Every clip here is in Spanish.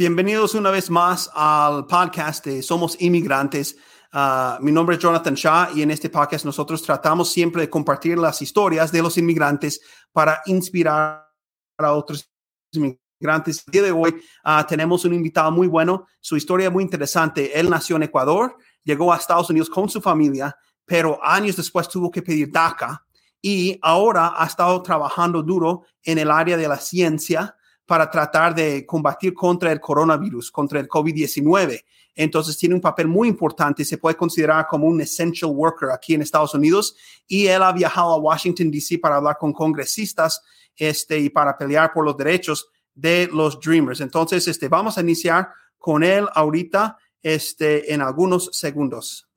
Bienvenidos una vez más al podcast de Somos Inmigrantes. Uh, mi nombre es Jonathan Shah y en este podcast nosotros tratamos siempre de compartir las historias de los inmigrantes para inspirar a otros inmigrantes. El día de hoy uh, tenemos un invitado muy bueno, su historia muy interesante. Él nació en Ecuador, llegó a Estados Unidos con su familia, pero años después tuvo que pedir DACA y ahora ha estado trabajando duro en el área de la ciencia para tratar de combatir contra el coronavirus, contra el COVID-19. Entonces tiene un papel muy importante, se puede considerar como un essential worker aquí en Estados Unidos y él ha viajado a Washington, D.C. para hablar con congresistas este, y para pelear por los derechos de los Dreamers. Entonces, este, vamos a iniciar con él ahorita este, en algunos segundos.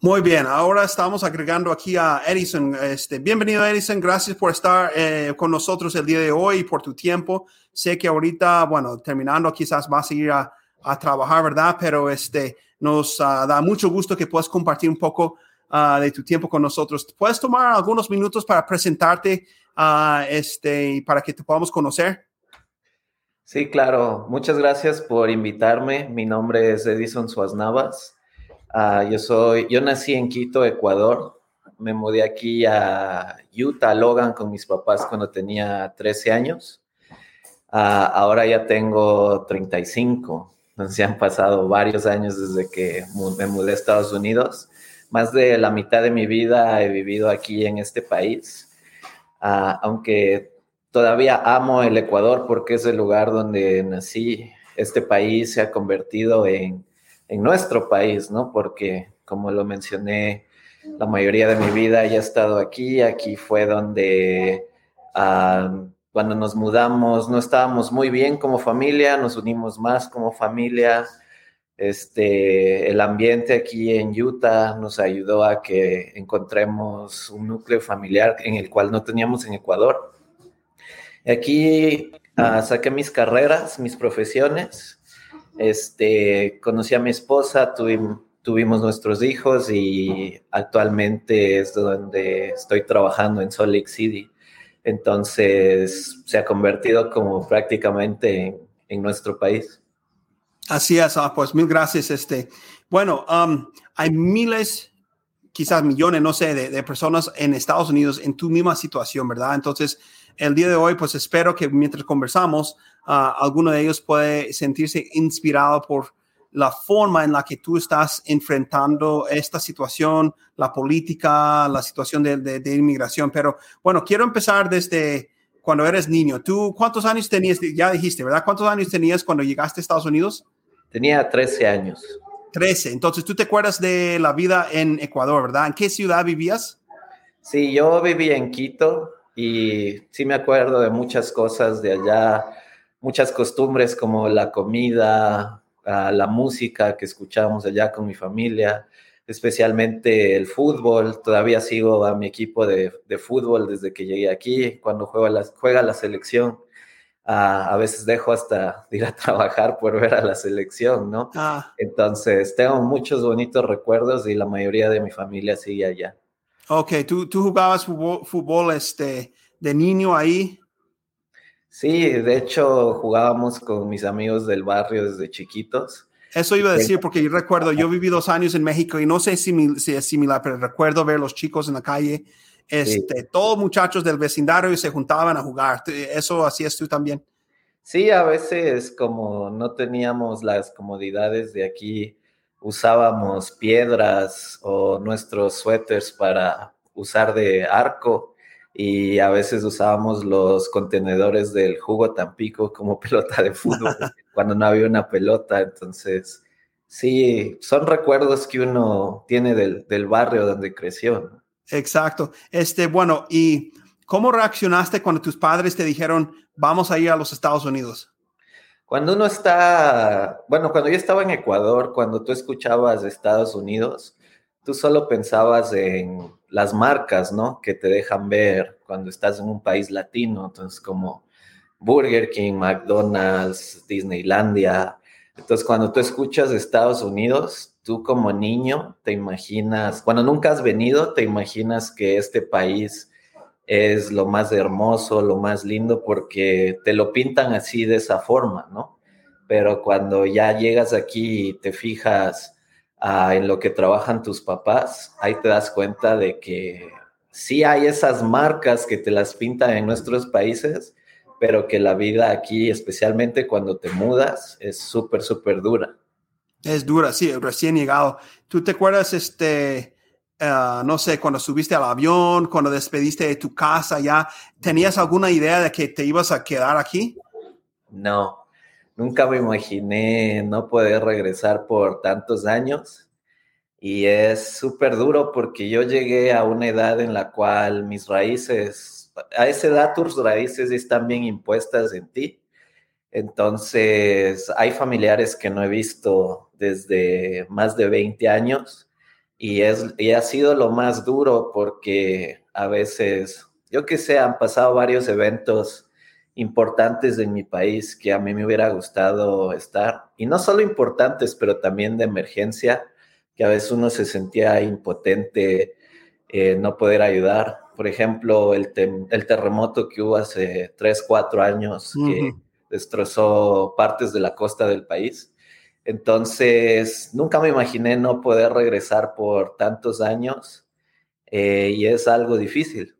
Muy bien, ahora estamos agregando aquí a Edison. Este, bienvenido Edison, gracias por estar eh, con nosotros el día de hoy y por tu tiempo. Sé que ahorita, bueno, terminando quizás vas a ir a, trabajar, ¿verdad? Pero este, nos ah, da mucho gusto que puedas compartir un poco ah, de tu tiempo con nosotros. ¿Puedes tomar algunos minutos para presentarte uh, este, para que te podamos conocer? Sí, claro. Muchas gracias por invitarme. Mi nombre es Edison Suaznavas. Ah, yo soy, yo nací en Quito, Ecuador. Me mudé aquí a Utah, Logan, con mis papás cuando tenía 13 años. Ah, ahora ya tengo 35. Entonces han pasado varios años desde que me mudé a Estados Unidos. Más de la mitad de mi vida he vivido aquí en este país. Ah, aunque todavía amo el Ecuador porque es el lugar donde nací. Este país se ha convertido en en nuestro país, ¿no? Porque, como lo mencioné, la mayoría de mi vida ya he estado aquí. Aquí fue donde cuando nos mudamos no estábamos muy bien como familia, nos unimos más como familia. Este, el ambiente aquí en Utah nos ayudó a que encontremos un núcleo familiar en el cual no teníamos en Ecuador. Aquí ah, saqué mis carreras, mis profesiones, este, conocí a mi esposa, tuvimos, nuestros hijos y actualmente es donde estoy trabajando en Salt Lake City. Entonces se ha convertido como prácticamente en, nuestro país. Así es, ah, pues mil gracias. Este, bueno, um, hay miles, quizás millones, no sé, de, personas en Estados Unidos en tu misma situación, ¿verdad? Entonces, el día de hoy, pues espero que mientras conversamos, uh, alguno de ellos puede sentirse inspirado por la forma en la que tú estás enfrentando esta situación, la política, la situación de, de, inmigración. Pero bueno, quiero empezar desde cuando eres niño. ¿Tú cuántos años tenías? Ya dijiste, ¿verdad? ¿Cuántos años tenías cuando llegaste a Estados Unidos? Tenía 13 años. 13. Entonces, tú te acuerdas de la vida en Ecuador, ¿verdad? ¿En qué ciudad vivías? Sí, yo vivía en Quito y sí me acuerdo de muchas cosas de allá muchas costumbres como la comida, la música que escuchábamos allá con mi familia, especialmente el fútbol. Todavía sigo a mi equipo de, fútbol desde que llegué aquí. Cuando juega la, juega la selección, ah, a veces dejo hasta ir a trabajar por ver a la selección, ¿no? Ah. Entonces, tengo muchos bonitos recuerdos y la mayoría de mi familia sigue allá. Ok, ¿tú, tú jugabas fútbol, fútbol este, de niño ahí? Sí, de hecho jugábamos con mis amigos del barrio desde chiquitos. Eso iba a decir porque yo recuerdo, yo viví dos años en México y no sé si, es similar, pero recuerdo ver los chicos en la calle, este, todos muchachos del vecindario y se juntaban a jugar. ¿Eso hacías tú también? Sí, a veces como no teníamos las comodidades de aquí, usábamos piedras o nuestros suéteres para usar de arco y a veces usábamos los contenedores del jugo Tampico como pelota de fútbol cuando no había una pelota. Entonces, sí, son recuerdos que uno tiene del, del barrio donde creció. Exacto. Este, bueno, ¿y cómo reaccionaste cuando tus padres te dijeron, vamos a ir a los Estados Unidos? Cuando uno está, bueno, cuando yo estaba en Ecuador, cuando tú escuchabas Estados Unidos, tú solo pensabas en las marcas, ¿no? Que te dejan ver cuando estás en un país latino, entonces como Burger King, McDonald's, Disneylandia. Entonces cuando tú escuchas Estados Unidos, tú como niño te imaginas, cuando nunca has venido, te imaginas que este país es lo más hermoso, lo más lindo, porque te lo pintan así de esa forma, ¿no? Pero cuando ya llegas aquí y te fijas ah, en lo que trabajan tus papás, ahí te das cuenta de que sí hay esas marcas que te las pintan en nuestros países, pero que la vida aquí, especialmente cuando te mudas, es súper, súper dura. Es dura, sí, recién llegado. ¿Tú te acuerdas, este, uh, no sé, cuando subiste al avión, cuando despediste de tu casa, ya tenías alguna idea de que te ibas a quedar aquí? No, nunca me imaginé no poder regresar por tantos años. Y es súper duro porque yo llegué a una edad en la cual mis raíces, a esa edad tus raíces están bien impuestas en ti. Entonces, hay familiares que no he visto desde más de 20 años y, es, y ha sido lo más duro porque a veces, yo que sé, han pasado varios eventos importantes en mi país que a mí me hubiera gustado estar. Y no solo importantes, pero también de emergencia que a veces uno se sentía impotente, eh, no poder ayudar. Por ejemplo, el, el, terremoto que hubo hace tres, cuatro años que destrozó partes de la costa del país. Entonces, nunca me imaginé no poder regresar por tantos años eh, y es algo difícil.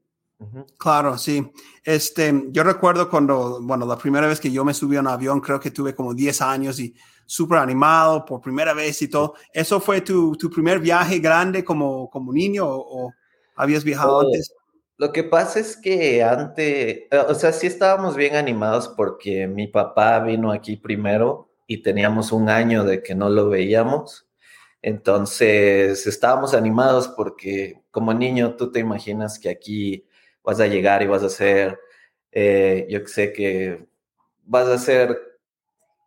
Claro, sí. Este, yo recuerdo cuando, bueno, la primera vez que yo me subí a un avión, creo que tuve como 10 años y súper animado por primera vez y todo. ¿Eso fue tu, tu primer viaje grande como, como niño o, habías viajado antes? Lo que pasa es que antes, eh, o sea, sí estábamos bien animados porque mi papá vino aquí primero y teníamos un año de que no lo veíamos. Entonces estábamos animados porque como niño tú te imaginas que aquí vas a llegar y vas a ser, eh, yo sé que vas a ser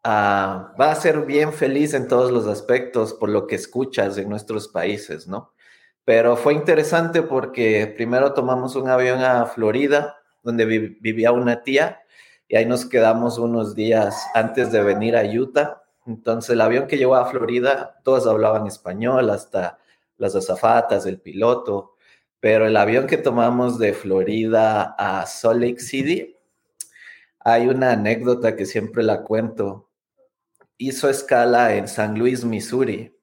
va a ser bien feliz en todos los aspectos por lo que escuchas en nuestros países, ¿no? Pero fue interesante porque primero tomamos un avión a Florida, donde vivía una tía, y ahí nos quedamos unos días antes de venir a Utah. Entonces el avión que llegó a Florida, todos hablaban español, hasta las azafatas, el piloto, pero el avión que tomamos de Florida a Salt Lake City, hay una anécdota que siempre la cuento hizo escala en San Luis, Missouri. y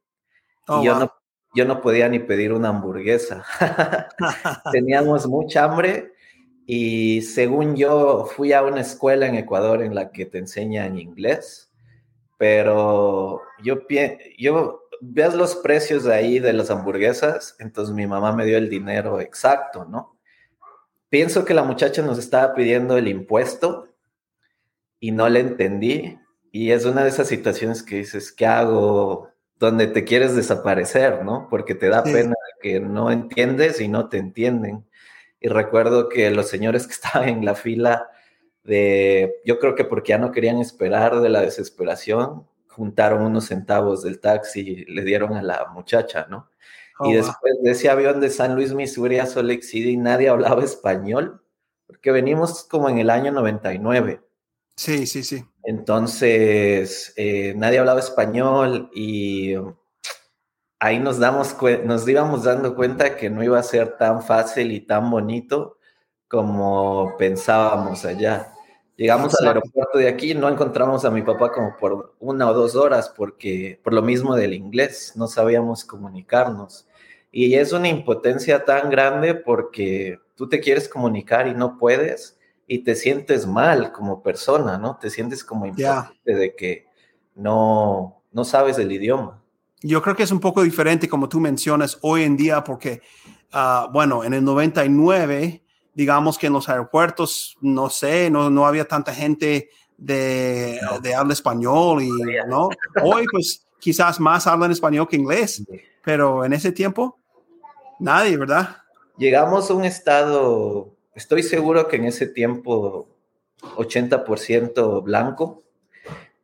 oh, yo, no, yo no podía ni pedir una hamburguesa. Teníamos mucha hambre y según yo fui a una escuela en Ecuador en la que te enseñan inglés, pero yo, yo veas los precios de ahí de las hamburguesas, entonces mi mamá me dio el dinero exacto, ¿no? Pienso que la muchacha nos estaba pidiendo el impuesto y no le entendí y es una de esas situaciones que dices, ¿qué hago? Donde te quieres desaparecer, ¿no? Porque te da pena que no entiendes y no te entienden. Y recuerdo que los señores que estaban en la fila de, yo creo que porque ya no querían esperar de la desesperación, juntaron unos centavos del taxi y le dieron a la muchacha, ¿no? y oh, después de ese avión de San Luis, Missouri a Salt Lake City, nadie hablaba español, porque venimos como en el año 99. Sí, sí, sí. Entonces, eh, nadie hablaba español y ahí nos, damos nos íbamos dando cuenta que no iba a ser tan fácil y tan bonito como pensábamos allá. Llegamos al aeropuerto de aquí, no encontramos a mi papá como por una o dos horas porque por lo mismo del inglés, no sabíamos comunicarnos. Y es una impotencia tan grande porque tú te quieres comunicar y no puedes y te sientes mal como persona, ¿no? Te sientes como impotente de que no, no sabes el idioma. Yo creo que es un poco diferente como tú mencionas hoy en día porque, ah, bueno, en el 99, digamos que en los aeropuertos, no sé, no, no había tanta gente de, de habla español y, ¿no? Hoy pues quizás más hablan español que inglés, pero en ese tiempo, nadie, ¿verdad? Llegamos a un estado estoy seguro que en ese tiempo 80% blanco.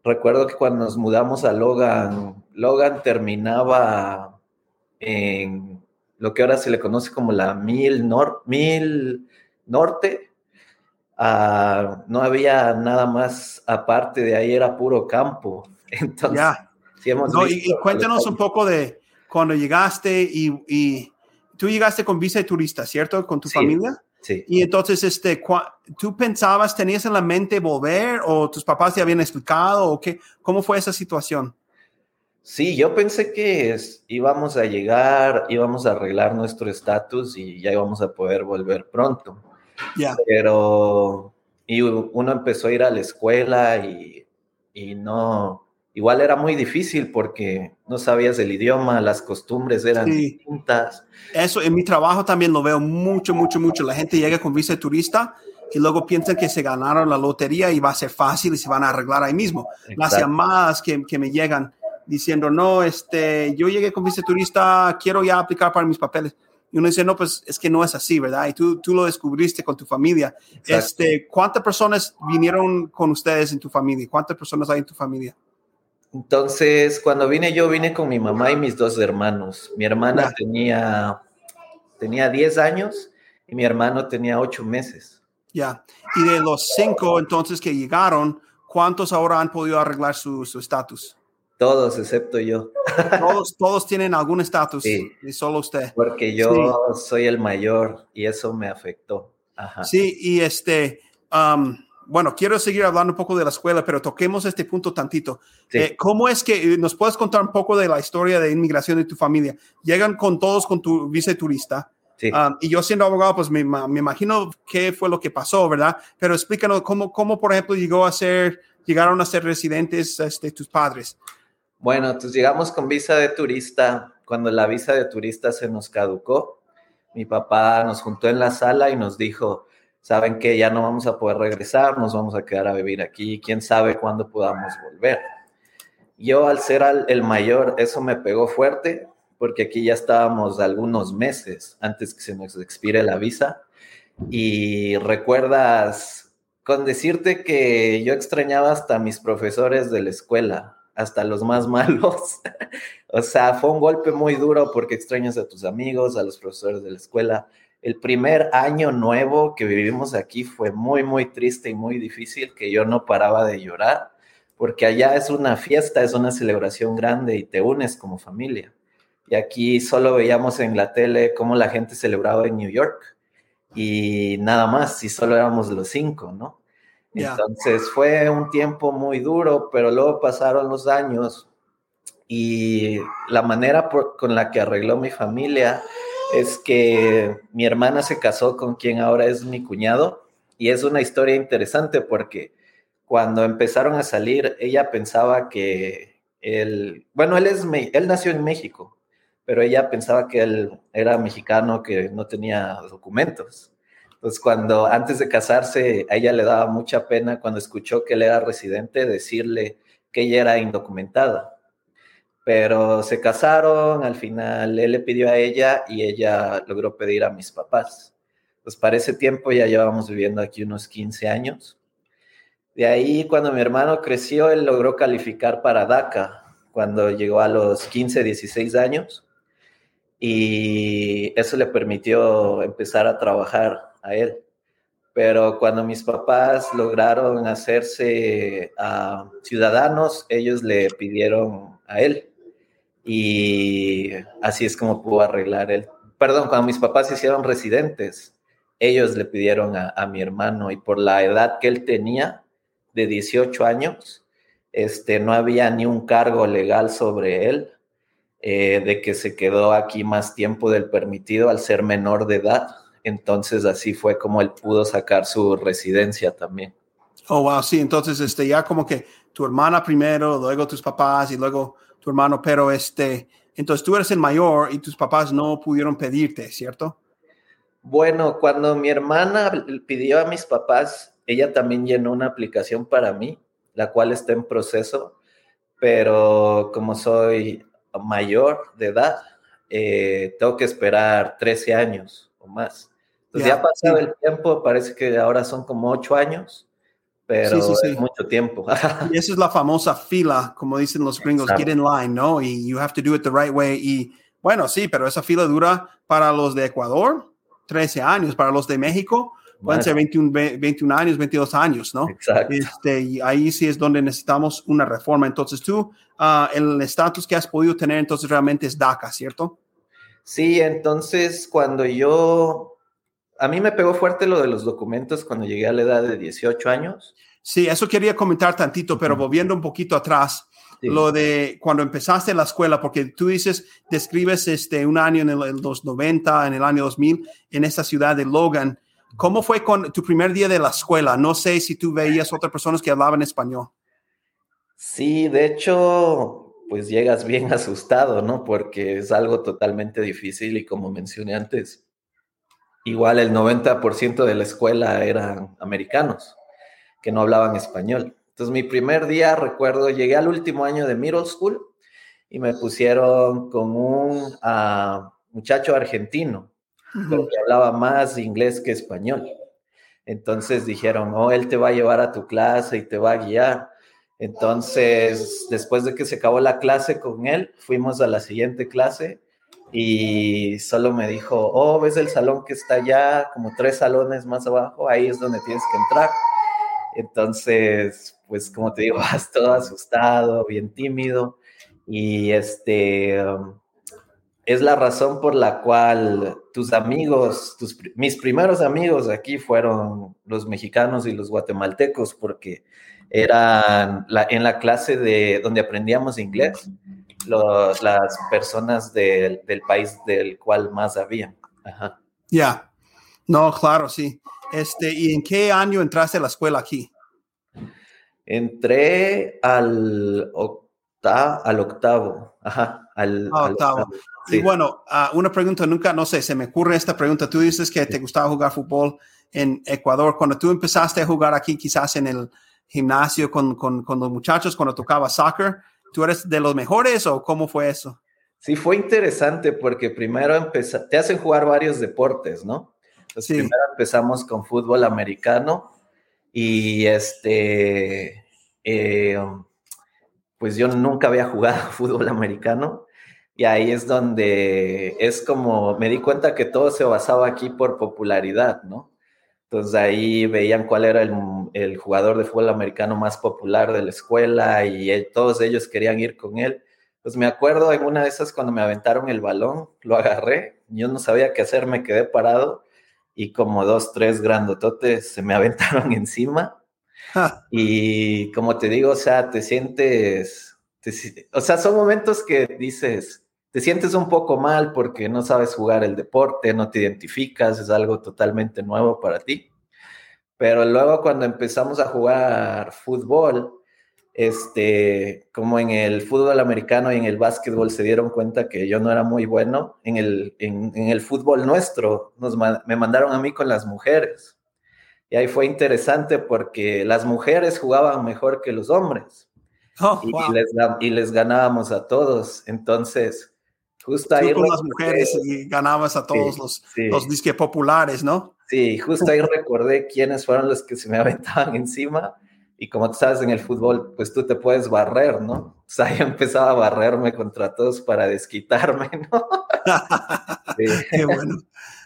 Recuerdo que cuando nos mudamos a Logan, Logan terminaba en lo que ahora se le conoce como la Mil, Nor Mil norte. Ah, no había nada más aparte de ahí, era puro campo. Entonces, sí hemos y, cuéntanos un poco de cuando llegaste y, tú llegaste con visa de turista, ¿cierto? Con tu familia. Sí. Y entonces, este, ¿tú pensabas, tenías en la mente volver o tus papás te habían explicado o qué? ¿Cómo fue esa situación? Sí, yo pensé que íbamos a llegar, íbamos a arreglar nuestro estatus y ya íbamos a poder volver pronto. Ya. Pero, y uno empezó a ir a la escuela y, y no, igual era muy difícil porque no sabías el idioma, las costumbres eran distintas. Eso en mi trabajo también lo veo mucho, mucho, mucho. La gente llega con visa de turista y luego piensan que se ganaron la lotería y va a ser fácil y se van a arreglar ahí mismo. Las llamadas que, que me llegan diciendo, no, este, yo llegué con visa turista, quiero ya aplicar para mis papeles. Y uno dice, no, pues es que no es así, ¿verdad? Y tú, tú lo descubriste con tu familia. Este, ¿Cuántas personas vinieron con ustedes en tu familia? ¿Cuántas personas hay en tu familia? Entonces, cuando vine yo, vine con mi mamá y mis dos hermanos. Mi hermana tenía, tenía 10 años y mi hermano tenía 8 meses. Ya. Y de los cinco entonces que llegaron, ¿cuántos ahora han podido arreglar su estatus? Todos, excepto yo. Todos, todos tienen algún estatus sí, y solo usted. Porque yo soy el mayor y eso me afectó. Sí, y este, um, bueno, quiero seguir hablando un poco de la escuela, pero toquemos este punto tantito. Eh, ¿Cómo es que nos puedes contar un poco de la historia de inmigración de tu familia? Llegan con todos con tu visa turista. Sí. Um, y yo siendo abogado, pues me, me, imagino qué fue lo que pasó, ¿verdad? Pero explícanos cómo, cómo por ejemplo, llegó a ser, llegaron a ser residentes este, tus padres. Bueno, entonces llegamos con visa de turista. Cuando la visa de turista se nos caducó, mi papá nos juntó en la sala y nos dijo, saben que ya no vamos a poder regresar, nos vamos a quedar a vivir aquí, quién sabe cuándo podamos volver. Yo al ser el mayor, eso me pegó fuerte, porque aquí ya estábamos algunos meses antes que se nos expire la visa. Y recuerdas con decirte que yo extrañaba hasta a mis profesores de la escuela, hasta los más malos. o sea, fue un golpe muy duro porque extrañas a tus amigos, a los profesores de la escuela. El primer año nuevo que vivimos aquí fue muy, muy triste y muy difícil, que yo no paraba de llorar, porque allá es una fiesta, es una celebración grande y te unes como familia. Y aquí solo veíamos en la tele cómo la gente celebraba en New York y nada más, y solo éramos los cinco, ¿no? Entonces fue un tiempo muy duro, pero luego pasaron los años y la manera con la que arregló mi familia es que mi hermana se casó con quien ahora es mi cuñado y es una historia interesante porque cuando empezaron a salir ella pensaba que él, bueno, él, es, él nació en México, pero ella pensaba que él era mexicano que no tenía documentos. Entonces, cuando antes de casarse, a ella le daba mucha pena cuando escuchó que él era residente decirle que ella era indocumentada. Pero se casaron, al final él le pidió a ella y ella logró pedir a mis papás. Pues para ese tiempo ya llevamos viviendo aquí unos 15 años. De ahí, cuando mi hermano creció, él logró calificar para DACA cuando llegó a los 15, 16 años. Y eso le permitió empezar a trabajar a él. Pero cuando mis papás lograron hacerse uh, ciudadanos, ellos le pidieron a él. Y así es como pudo arreglar él. Perdón, cuando mis papás se hicieron residentes, ellos le pidieron a, a, mi hermano y por la edad que él tenía, de 18 años, este, no había ni un cargo legal sobre él, eh, de que se quedó aquí más tiempo del permitido al ser menor de edad. Entonces así fue como él pudo sacar su residencia también. Oh, wow, sí, entonces este, ya como que tu hermana primero, luego tus papás y luego tu hermano, pero este, entonces tú eres el mayor y tus papás no pudieron pedirte, ¿cierto? Bueno, cuando mi hermana pidió a mis papás, ella también llenó una aplicación para mí, la cual está en proceso, pero como soy mayor de edad, eh, tengo que esperar 13 años o más. Pues ya ha pasado el tiempo, parece que ahora son como ocho años, pero es mucho tiempo. y esa es la famosa fila, como dicen los gringos, get in line, ¿no? Y you have to do it the right way. Y bueno, sí, pero esa fila dura para los de Ecuador 13 años, para los de México Pueden ser 21, 21 años, 22 años, ¿no? Exacto. Este, y ahí sí es donde necesitamos una reforma. Entonces tú, ah, el estatus que has podido tener entonces realmente es DACA, ¿cierto? Sí, entonces cuando yo, a mí me pegó fuerte lo de los documentos cuando llegué a la edad de 18 años. Sí, eso quería comentar tantito, pero volviendo un poquito atrás, lo de cuando empezaste la escuela, porque tú dices, describes este, un año en el, los 90, en el año 2000, en esta ciudad de Logan. ¿Cómo fue con tu primer día de la escuela? No sé si tú veías otras personas que hablaban español. Sí, de hecho, pues llegas bien asustado, ¿no? Porque es algo totalmente difícil y como mencioné antes, igual el 90% de la escuela eran americanos que no hablaban español. Entonces, mi primer día, recuerdo, llegué al último año de middle school y me pusieron con un uh, muchacho argentino que hablaba más inglés que español. Entonces dijeron, oh, él te va a llevar a tu clase y te va a guiar. Entonces, después de que se acabó la clase con él, fuimos a la siguiente clase y solo me dijo, oh, ves el salón que está allá, como tres salones más abajo, ahí es donde tienes que entrar. Entonces, pues como te digo, vas todo asustado, bien tímido y este es la razón por la cual tus amigos, tus, mis primeros amigos aquí fueron los mexicanos y los guatemaltecos porque eran en la clase de donde aprendíamos inglés las personas del país del cual más había. Ya, no, claro, sí. Este, ¿y en qué año entraste a la escuela aquí? Entré al, octavo, al octavo, ajá, al, ah, octavo. Y bueno, ah, una pregunta, nunca, no sé, se me ocurre esta pregunta. Tú dices que te gustaba jugar fútbol en Ecuador. Cuando tú empezaste a jugar aquí, quizás en el gimnasio con, con, con los muchachos, cuando tocaba soccer, ¿tú eres de los mejores o cómo fue eso? Sí, fue interesante porque primero te hacen jugar varios deportes, ¿no? Entonces, primero empezamos con fútbol americano y este, eh, pues yo nunca había jugado fútbol americano y ahí es donde es como, me di cuenta que todo se basaba aquí por popularidad, ¿no? Entonces ahí veían cuál era el, jugador de fútbol americano más popular de la escuela y todos ellos querían ir con él. Pues me acuerdo en una de esas cuando me aventaron el balón, lo agarré, yo no sabía qué hacer, me quedé parado y como dos, tres grandototes se me aventaron encima. Y como te digo, o sea, te sientes, o sea, son momentos que dices, te sientes un poco mal porque no sabes jugar el deporte, no te identificas, es algo totalmente nuevo para ti. Pero luego cuando empezamos a jugar fútbol, este, como en el fútbol americano y en el básquetbol se dieron cuenta que yo no era muy bueno, en el, en, el fútbol nuestro nos, me mandaron a mí con las mujeres. Y ahí fue interesante porque las mujeres jugaban mejor que los hombres. Oh, y, les, y, les, ganábamos a todos. Entonces, justo ahí... Con las mujeres y ganabas a todos los, los disques populares, ¿no? Sí, justo ahí recordé quiénes fueron los que se me aventaban encima y como tú sabes, en el fútbol, pues tú te puedes barrer, ¿no? O sea, yo empezaba a barrerme contra todos para desquitarme, ¿no? qué bueno.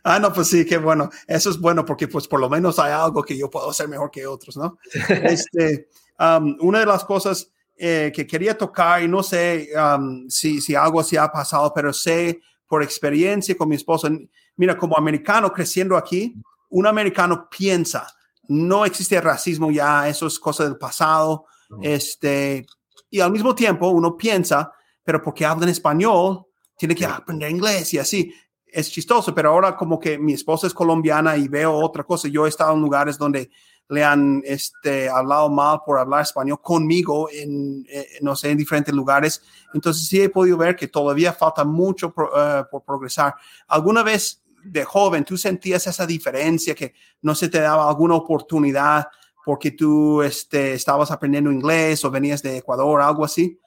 Ah, no, pues sí, qué bueno. Eso es bueno porque pues por lo menos hay algo que yo puedo hacer mejor que otros, ¿no? Este, um, una de las cosas eh, que quería tocar, y no sé um, si, si algo así ha pasado, pero sé por experiencia con mi esposa, mira, como americano creciendo aquí, un americano piensa, no existe racismo ya, eso es cosa del pasado. Este, y al mismo tiempo uno piensa, pero porque hablan español, tiene que aprender inglés y así. Es chistoso, pero ahora como que mi esposa es colombiana y veo otra cosa. Yo he estado en lugares donde le han este, hablado mal por hablar español conmigo en, eh, no sé, en diferentes lugares. Entonces sí he podido ver que todavía falta mucho eh, por progresar. ¿Alguna vez de joven, ¿tú sentías esa diferencia que no se te daba alguna oportunidad porque tú este, estabas aprendiendo inglés o venías de Ecuador, algo así?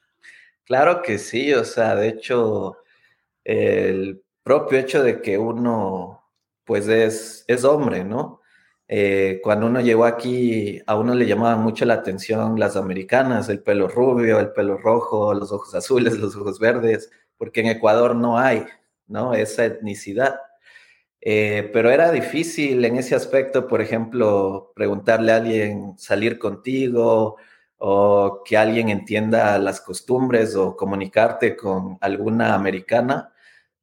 Claro que sí, o sea, de hecho, el propio hecho de que uno, pues es, es hombre, ¿no? Eh, cuando uno llegó aquí, a uno le llamaba mucho la atención las americanas, el pelo rubio, el pelo rojo, los ojos azules, los ojos verdes, porque en Ecuador no hay, ¿no? Esa etnicidad. Eh, pero era difícil en ese aspecto, por ejemplo, preguntarle a alguien salir contigo o que alguien entienda las costumbres o comunicarte con alguna americana,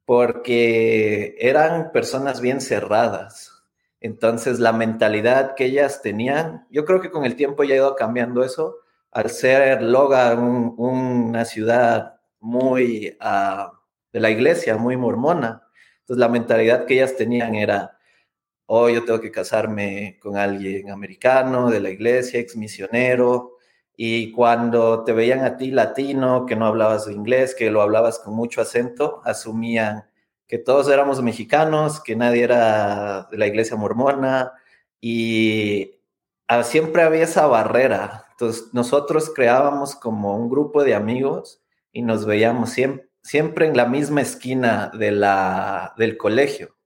porque eran personas bien cerradas. Entonces, la mentalidad que ellas tenían, yo creo que con el tiempo ya ha ido cambiando eso. Al ser Logan una ciudad muy uh, de la iglesia, muy mormona, entonces la mentalidad que ellas tenían era, oh, yo tengo que casarme con alguien americano, de la iglesia, ex misionero, y cuando te veían a ti latino, que no hablabas inglés, que lo hablabas con mucho acento, asumían que todos éramos mexicanos, que nadie era de la iglesia mormona y ah, siempre había esa barrera. Entonces nosotros creábamos como un grupo de amigos y nos veíamos siempre, en la misma esquina del colegio,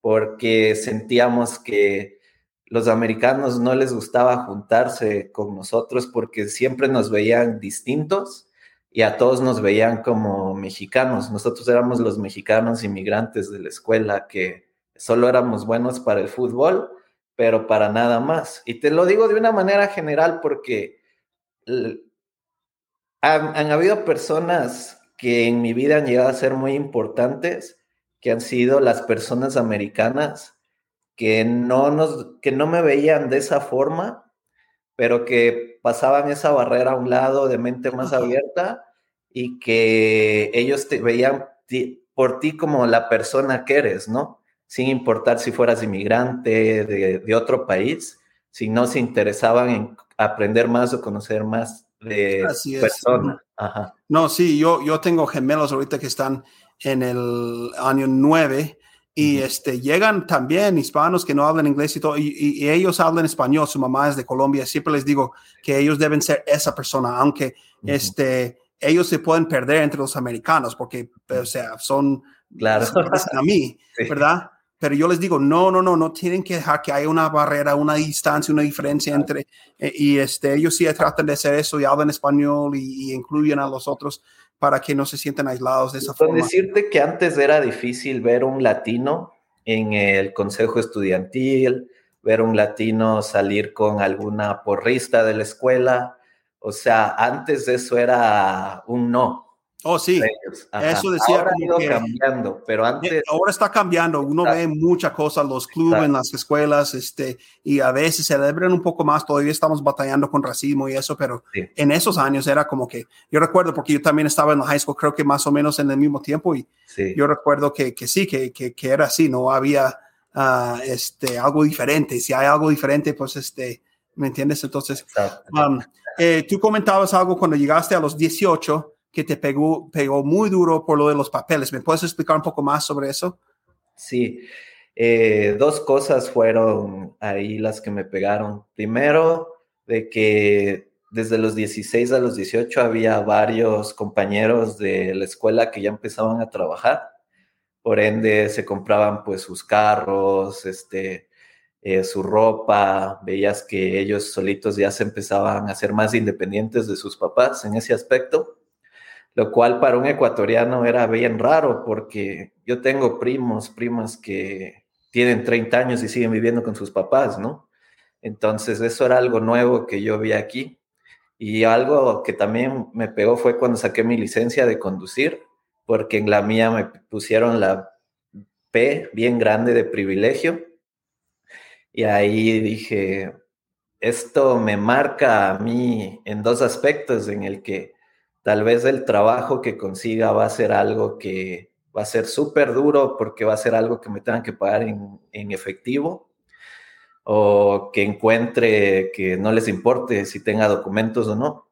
porque sentíamos que los americanos no les gustaba juntarse con nosotros porque siempre nos veían distintos y a todos nos veían como mexicanos. Nosotros éramos los mexicanos inmigrantes de la escuela que solo éramos buenos para el fútbol, pero para nada más. Y te lo digo de una manera general porque han, habido personas que en mi vida han llegado a ser muy importantes, que han sido las personas americanas que no, nos, que no me veían de esa forma pero que pasaban esa barrera a un lado de mente más abierta y que ellos te veían por ti como la persona que eres, ¿no? Sin importar si fueras inmigrante de, otro país, si no se interesaban en aprender más o conocer más de personas. No, sí, yo, yo tengo gemelos ahorita que están en el año 9 y este, llegan también hispanos que no hablan inglés y todo, y, ellos hablan español, su mamá es de Colombia, siempre les digo que ellos deben ser esa persona, aunque este, ellos se pueden perder entre los americanos, porque, o sea, son, claro. a mí, ¿verdad? Pero yo les digo, no, no, no, no tienen que dejar que haya una barrera, una distancia, una diferencia entre, eh, y este, ellos sí tratan de hacer eso y hablan español y, y incluyen a los otros para que no se sientan aislados de esa Con forma. decirte que antes era difícil ver un latino en el consejo estudiantil, ver un latino salir con alguna porrista de la escuela. O sea, antes de eso era un no. Oh, sí. Eso decía ahora como que, cambiando, pero eh, antes. Ahora está cambiando. Uno ve muchas cosas, los clubes, en las escuelas, este, y a veces celebran un poco más. Todavía estamos batallando con racismo y eso, pero en esos años era como que. Yo recuerdo, porque yo también estaba en la high school, creo que más o menos en el mismo tiempo, y yo recuerdo que, que sí, que, que, que, era así, no había uh, este, algo diferente. Si hay algo diferente, pues este. ¿Me entiendes? Entonces, um, eh, tú comentabas algo cuando llegaste a los 18 que te pegó, pegó muy duro por lo de los papeles. ¿Me puedes explicar un poco más sobre eso? Sí, eh, dos cosas fueron ahí las que me pegaron. Primero, de que desde los 16 a los 18 había varios compañeros de la escuela que ya empezaban a trabajar. Por ende, se compraban pues sus carros, este, eh, su ropa, veías que ellos solitos ya se empezaban a ser más independientes de sus papás en ese aspecto lo cual para un ecuatoriano era bien raro porque yo tengo primos, primas que tienen 30 años y siguen viviendo con sus papás, ¿no? Entonces eso era algo nuevo que yo vi aquí. Y algo que también me pegó fue cuando saqué mi licencia de conducir, porque en la mía me pusieron la P bien grande de privilegio. Y ahí dije, esto me marca a mí en dos aspectos, en el que tal vez el trabajo que consiga va a ser algo que va a ser súper duro porque va a ser algo que me tengan que pagar en, efectivo o que encuentre que no les importe si tenga documentos o no.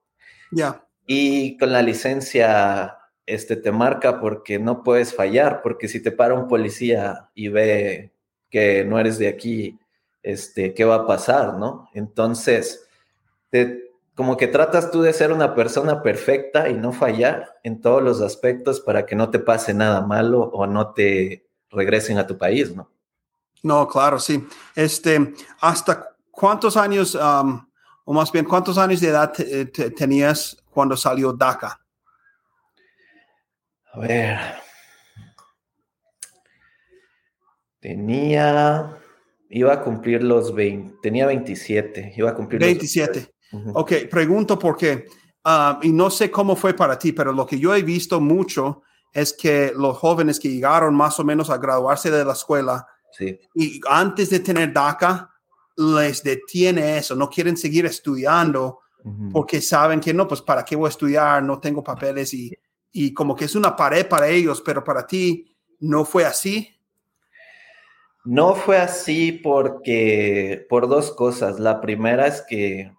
Ya. Y con la licencia este te marca porque no puedes fallar, porque si te para un policía y ve que no eres de aquí, este, ¿qué va a pasar, no? Entonces, te, como que tratas tú de ser una persona perfecta y no fallar en todos los aspectos para que no te pase nada malo o no te regresen a tu país, ¿no? No, claro, sí. Este, ¿hasta cuántos años, o más bien, cuántos años de edad tenías cuando salió DACA? A ver. Tenía, iba a cumplir los 20, tenía 27, iba a cumplir 27. Ok, pregunto por qué. Ah, y no sé cómo fue para ti, pero lo que yo he visto mucho es que los jóvenes que llegaron más o menos a graduarse de la escuela sí. y antes de tener DACA, les detiene eso, no quieren seguir estudiando porque saben que no, pues para qué voy a estudiar, no tengo papeles y, y como que es una pared para ellos, pero para ti no fue así. No fue así porque por dos cosas. La primera es que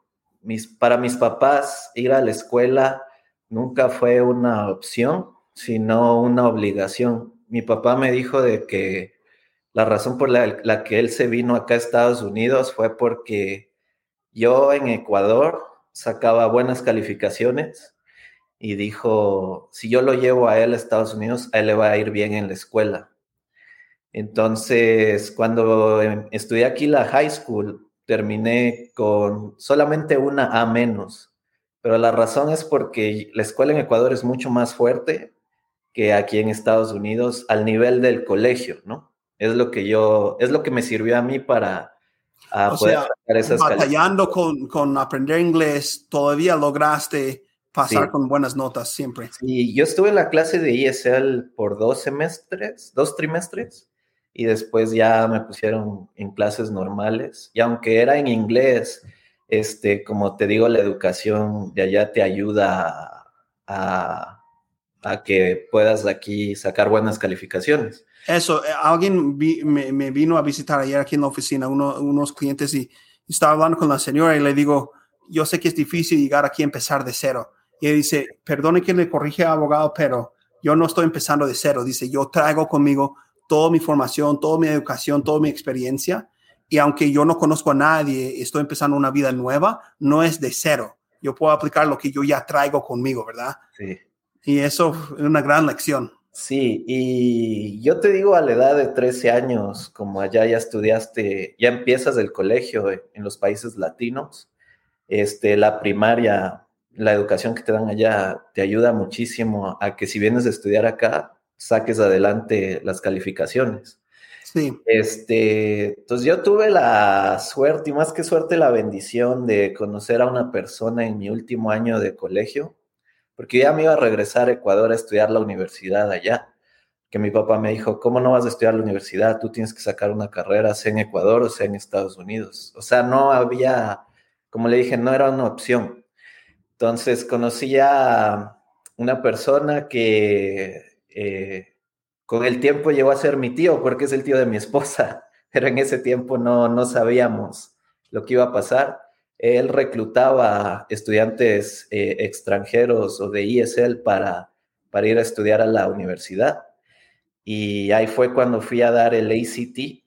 para mis papás ir a la escuela nunca fue una opción, sino una obligación. Mi papá me dijo de que la razón por la, la que él se vino acá a Estados Unidos fue porque yo en Ecuador sacaba buenas calificaciones y dijo, si yo lo llevo a él a Estados Unidos, a él le va a ir bien en la escuela. Entonces, cuando em, estudié aquí la high school, terminé con solamente una A menos, pero la razón es porque la escuela en Ecuador es mucho más fuerte que aquí en Estados Unidos al nivel del colegio, ¿no? Es lo que yo, es lo que me sirvió a mí para poder sacar esas batallando con, con aprender inglés, todavía lograste pasar con buenas notas siempre. Y yo estuve en la clase de ESL por dos semestres, dos trimestres, y después ya me pusieron en clases normales. Y aunque era en inglés, este, como te digo, la educación de allá te ayuda a, a que puedas aquí sacar buenas calificaciones. Eso, eh, alguien me, vino a visitar ayer aquí en la oficina, unos clientes, y, estaba hablando con la señora y le digo, yo sé que es difícil llegar aquí a empezar de cero. Y él dice, perdone que le corrige abogado, pero yo no estoy empezando de cero. Dice, yo traigo conmigo toda mi formación, toda mi educación, toda mi experiencia. Y aunque yo no conozco a nadie, estoy empezando una vida nueva, no es de cero. Yo puedo aplicar lo que yo ya traigo conmigo, ¿verdad? Sí. Y eso es una gran lección. Sí, y yo te digo a la edad de 13 años, como allá ya estudiaste, ya empiezas el colegio en los países latinos, este, la primaria, la educación que te dan allá te ayuda muchísimo a que si vienes a estudiar acá, saques adelante las calificaciones. Sí. Este, entonces yo tuve la suerte y más que suerte la bendición de conocer a una persona en mi último año de colegio, porque ya me iba a regresar a Ecuador a estudiar la universidad allá. Que mi papá me dijo, ¿cómo no vas a estudiar la universidad? Tú tienes que sacar una carrera, sea en Ecuador o sea en Estados Unidos. O sea, no había, como le dije, no era una opción. Entonces conocí a una persona que eh, con el tiempo llegó a ser mi tío, porque es el tío de mi esposa, pero en ese tiempo no, no sabíamos lo que iba a pasar. Él reclutaba estudiantes eh, extranjeros o de ESL para, para ir a estudiar a la universidad. Y ahí fue cuando fui a dar el ACT.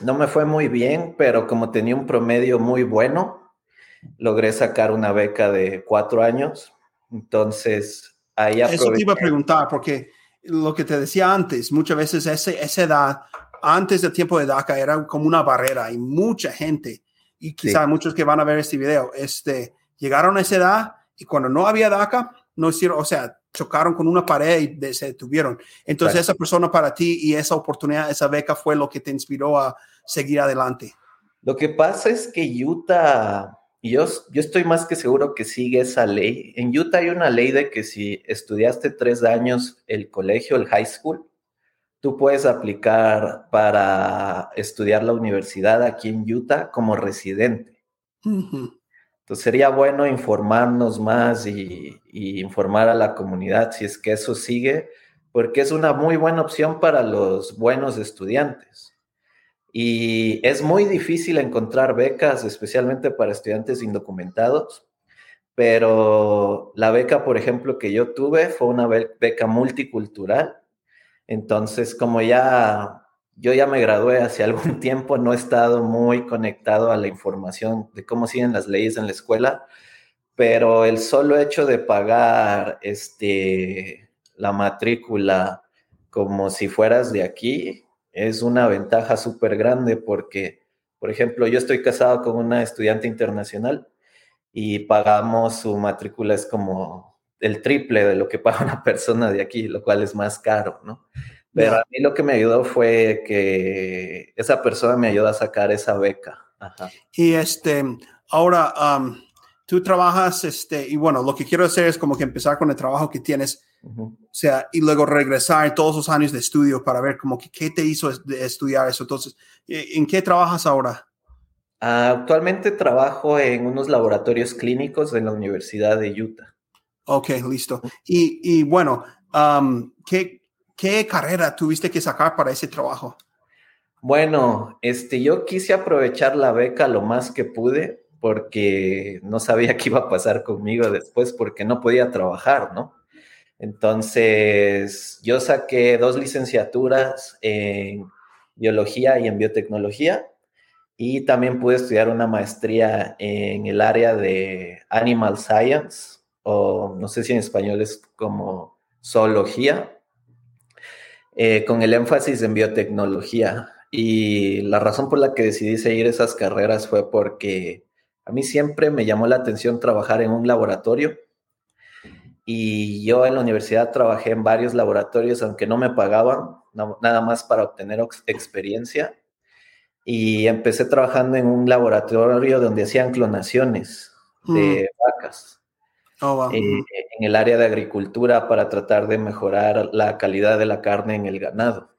No me fue muy bien, pero como tenía un promedio muy bueno, logré sacar una beca de cuatro años. Entonces, ahí Eso te iba a preguntar, porque lo que te decía antes, muchas veces ese, esa edad, antes del tiempo de DACA, era como una barrera y mucha gente, y quizá muchos que van a ver este video, este, llegaron a esa edad y cuando no había DACA, no hicieron, o sea, chocaron con una pared y se detuvieron. Entonces esa persona para ti y esa oportunidad, esa beca fue lo que te inspiró a seguir adelante. Lo que pasa es que Utah y yo, yo estoy más que seguro que sigue esa ley. En Utah hay una ley de que si estudiaste tres años el colegio, el high school, tú puedes aplicar para estudiar la universidad aquí en Utah como residente. Entonces sería bueno informarnos más y, y, informar a la comunidad si es que eso sigue, porque es una muy buena opción para los buenos estudiantes. Y es muy difícil encontrar becas, especialmente para estudiantes indocumentados, pero la beca, por ejemplo, que yo tuve fue una beca multicultural. Entonces, como ya yo ya me gradué hace algún tiempo, no he estado muy conectado a la información de cómo siguen las leyes en la escuela, pero el solo hecho de pagar este, la matrícula como si fueras de aquí, es una ventaja súper grande porque, por ejemplo, yo estoy casado con una estudiante internacional y pagamos su matrícula es como el triple de lo que paga una persona de aquí, lo cual es más caro, ¿no? Pero a mí lo que me ayudó fue que esa persona me ayudó a sacar esa beca. Y este, ahora, um, tú trabajas, este, y bueno, lo que quiero hacer es como que empezar con el trabajo que tienes, o sea, y luego regresar todos los años de estudio para ver como que qué te hizo estudiar eso. Entonces, ¿en qué trabajas ahora? Actualmente trabajo en unos laboratorios clínicos en la Universidad de Utah. Ok, listo. Y, y bueno, um, ¿qué, ¿qué carrera tuviste que sacar para ese trabajo? Bueno, este, yo quise aprovechar la beca lo más que pude porque no sabía qué iba a pasar conmigo después porque no podía trabajar, ¿no? Entonces, yo saqué dos licenciaturas en biología y en biotecnología y también pude estudiar una maestría en el área de Animal Science o no sé si en español es como zoología, eh, con el énfasis en biotecnología. Y la razón por la que decidí seguir esas carreras fue porque a mí siempre me llamó la atención trabajar en un laboratorio. Y yo en la universidad trabajé en varios laboratorios, aunque no me pagaban, nada más para obtener experiencia. Y empecé trabajando en un laboratorio donde hacían clonaciones de mm. vacas. Oh, eh, en el área de agricultura para tratar de mejorar la calidad de la carne en el ganado.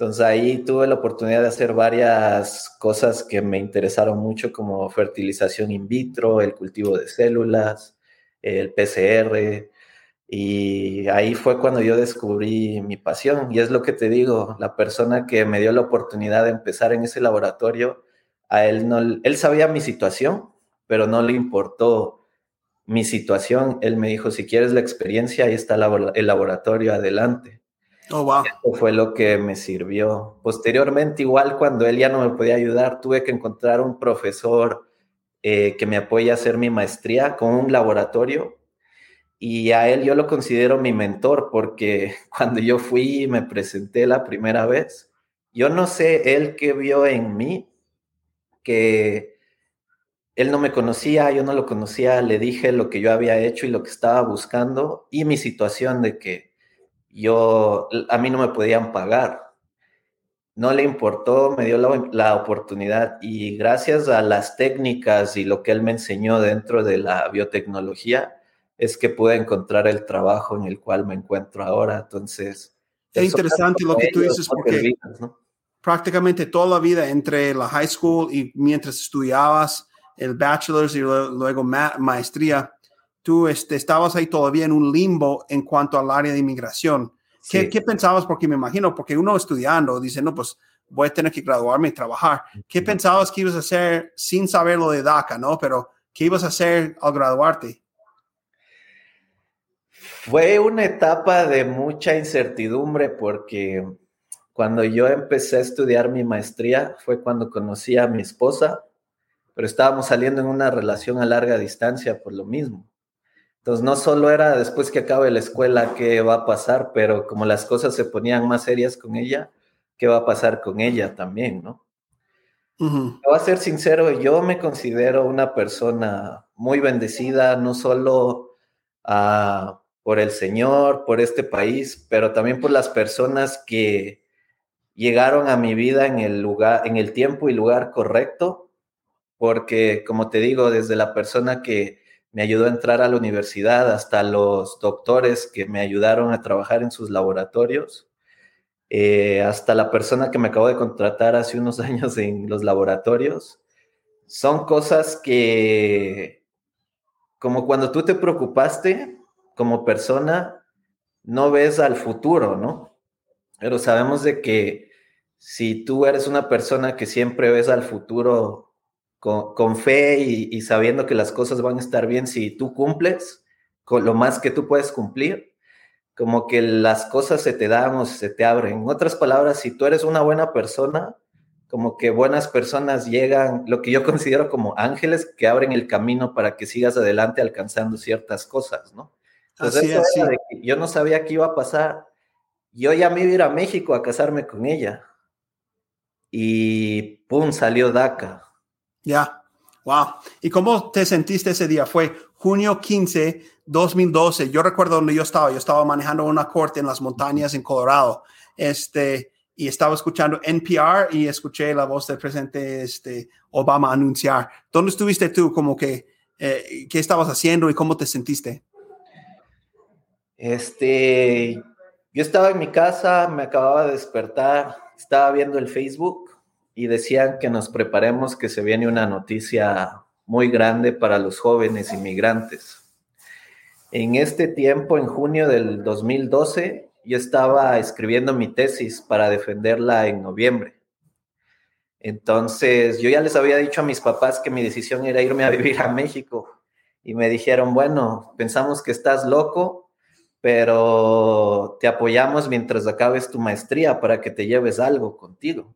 Entonces ahí tuve la oportunidad de hacer varias cosas que me interesaron mucho, como fertilización in vitro, el cultivo de células, el PCR. Y ahí fue cuando yo descubrí mi pasión. Y es lo que te digo, la persona que me dio la oportunidad de empezar en ese laboratorio, a él no, él sabía mi situación, pero no le importó mi situación. Él me dijo, si quieres la experiencia, ahí está el laboratorio, adelante. Oh. Eso fue lo que me sirvió. Posteriormente, igual cuando él ya no me podía ayudar, tuve que encontrar un profesor eh, que me apoye a hacer mi maestría con un laboratorio. Y a él yo lo considero mi mentor porque cuando yo fui y me presenté la primera vez, yo no sé él qué vio en mí, que él no me conocía, yo no lo conocía, le dije lo que yo había hecho y lo que estaba buscando y mi situación de que yo, a mí no me podían pagar. No le importó, me dio la, oportunidad y gracias a las técnicas y lo que él me enseñó dentro de la biotecnología, es que pude encontrar el trabajo en el cual me encuentro ahora. Entonces... Es interesante lo que tú dices porque prácticamente toda la vida entre la high school y mientras estudiabas el bachelor's y luego maestría, tú este, estabas ahí todavía en un limbo en cuanto al área de inmigración. ¿Qué, ¿Qué, pensabas? Porque me imagino, porque uno estudiando dice, no, pues voy a tener que graduarme y trabajar. ¿Qué pensabas que ibas a hacer sin saber lo de DACA, no? Pero, ¿qué ibas a hacer al graduarte? Fue una etapa de mucha incertidumbre porque cuando yo empecé a estudiar mi maestría fue cuando conocí a mi esposa, pero estábamos saliendo en una relación a larga distancia por lo mismo. Entonces, no solo era después que acabe la escuela qué va a pasar, pero como las cosas se ponían más serias con ella, qué va a pasar con ella también, ¿no? Uh Voy a ser sincero, yo me considero una persona muy bendecida, no solo uh, por el Señor, por este país, pero también por las personas que llegaron a mi vida en el lugar, en el tiempo y lugar correcto, porque como te digo, desde la persona que me ayudó a entrar a la universidad, hasta los doctores que me ayudaron a trabajar en sus laboratorios, eh, hasta la persona que me acabó de contratar hace unos años en los laboratorios. Son cosas que, como cuando tú te preocupaste como persona, no ves al futuro, ¿no? Pero sabemos de que si tú eres una persona que siempre ves al futuro con, fe y, sabiendo que las cosas van a estar bien si tú cumples con lo más que tú puedes cumplir, como que las cosas se te dan o se te abren. En otras palabras, si tú eres una buena persona, como que buenas personas llegan, lo que yo considero como ángeles que abren el camino para que sigas adelante alcanzando ciertas cosas, ¿no? Entonces, así, yo no sabía qué iba a pasar. Yo ya me iba a ir a México a casarme con ella. Y pum, salió DACA. Ya, wow. ¿Y cómo te sentiste ese día? Fue junio 15, 2012. Yo recuerdo donde yo estaba. Yo estaba manejando una corte en las montañas en Colorado. este, y estaba escuchando NPR y escuché la voz del presidente este, Obama anunciar. ¿Dónde estuviste tú? Como que, eh, ¿qué estabas haciendo y cómo te sentiste? Este, yo estaba en mi casa, me acababa de despertar, estaba viendo el Facebook y decían que nos preparemos que se viene una noticia muy grande para los jóvenes inmigrantes. En este tiempo, en junio del 2012, yo estaba escribiendo mi tesis para defenderla en noviembre. Entonces, yo ya les había dicho a mis papás que mi decisión era irme a vivir a México y me dijeron, bueno, pensamos que estás loco, pero te apoyamos mientras acabes tu maestría para que te lleves algo contigo.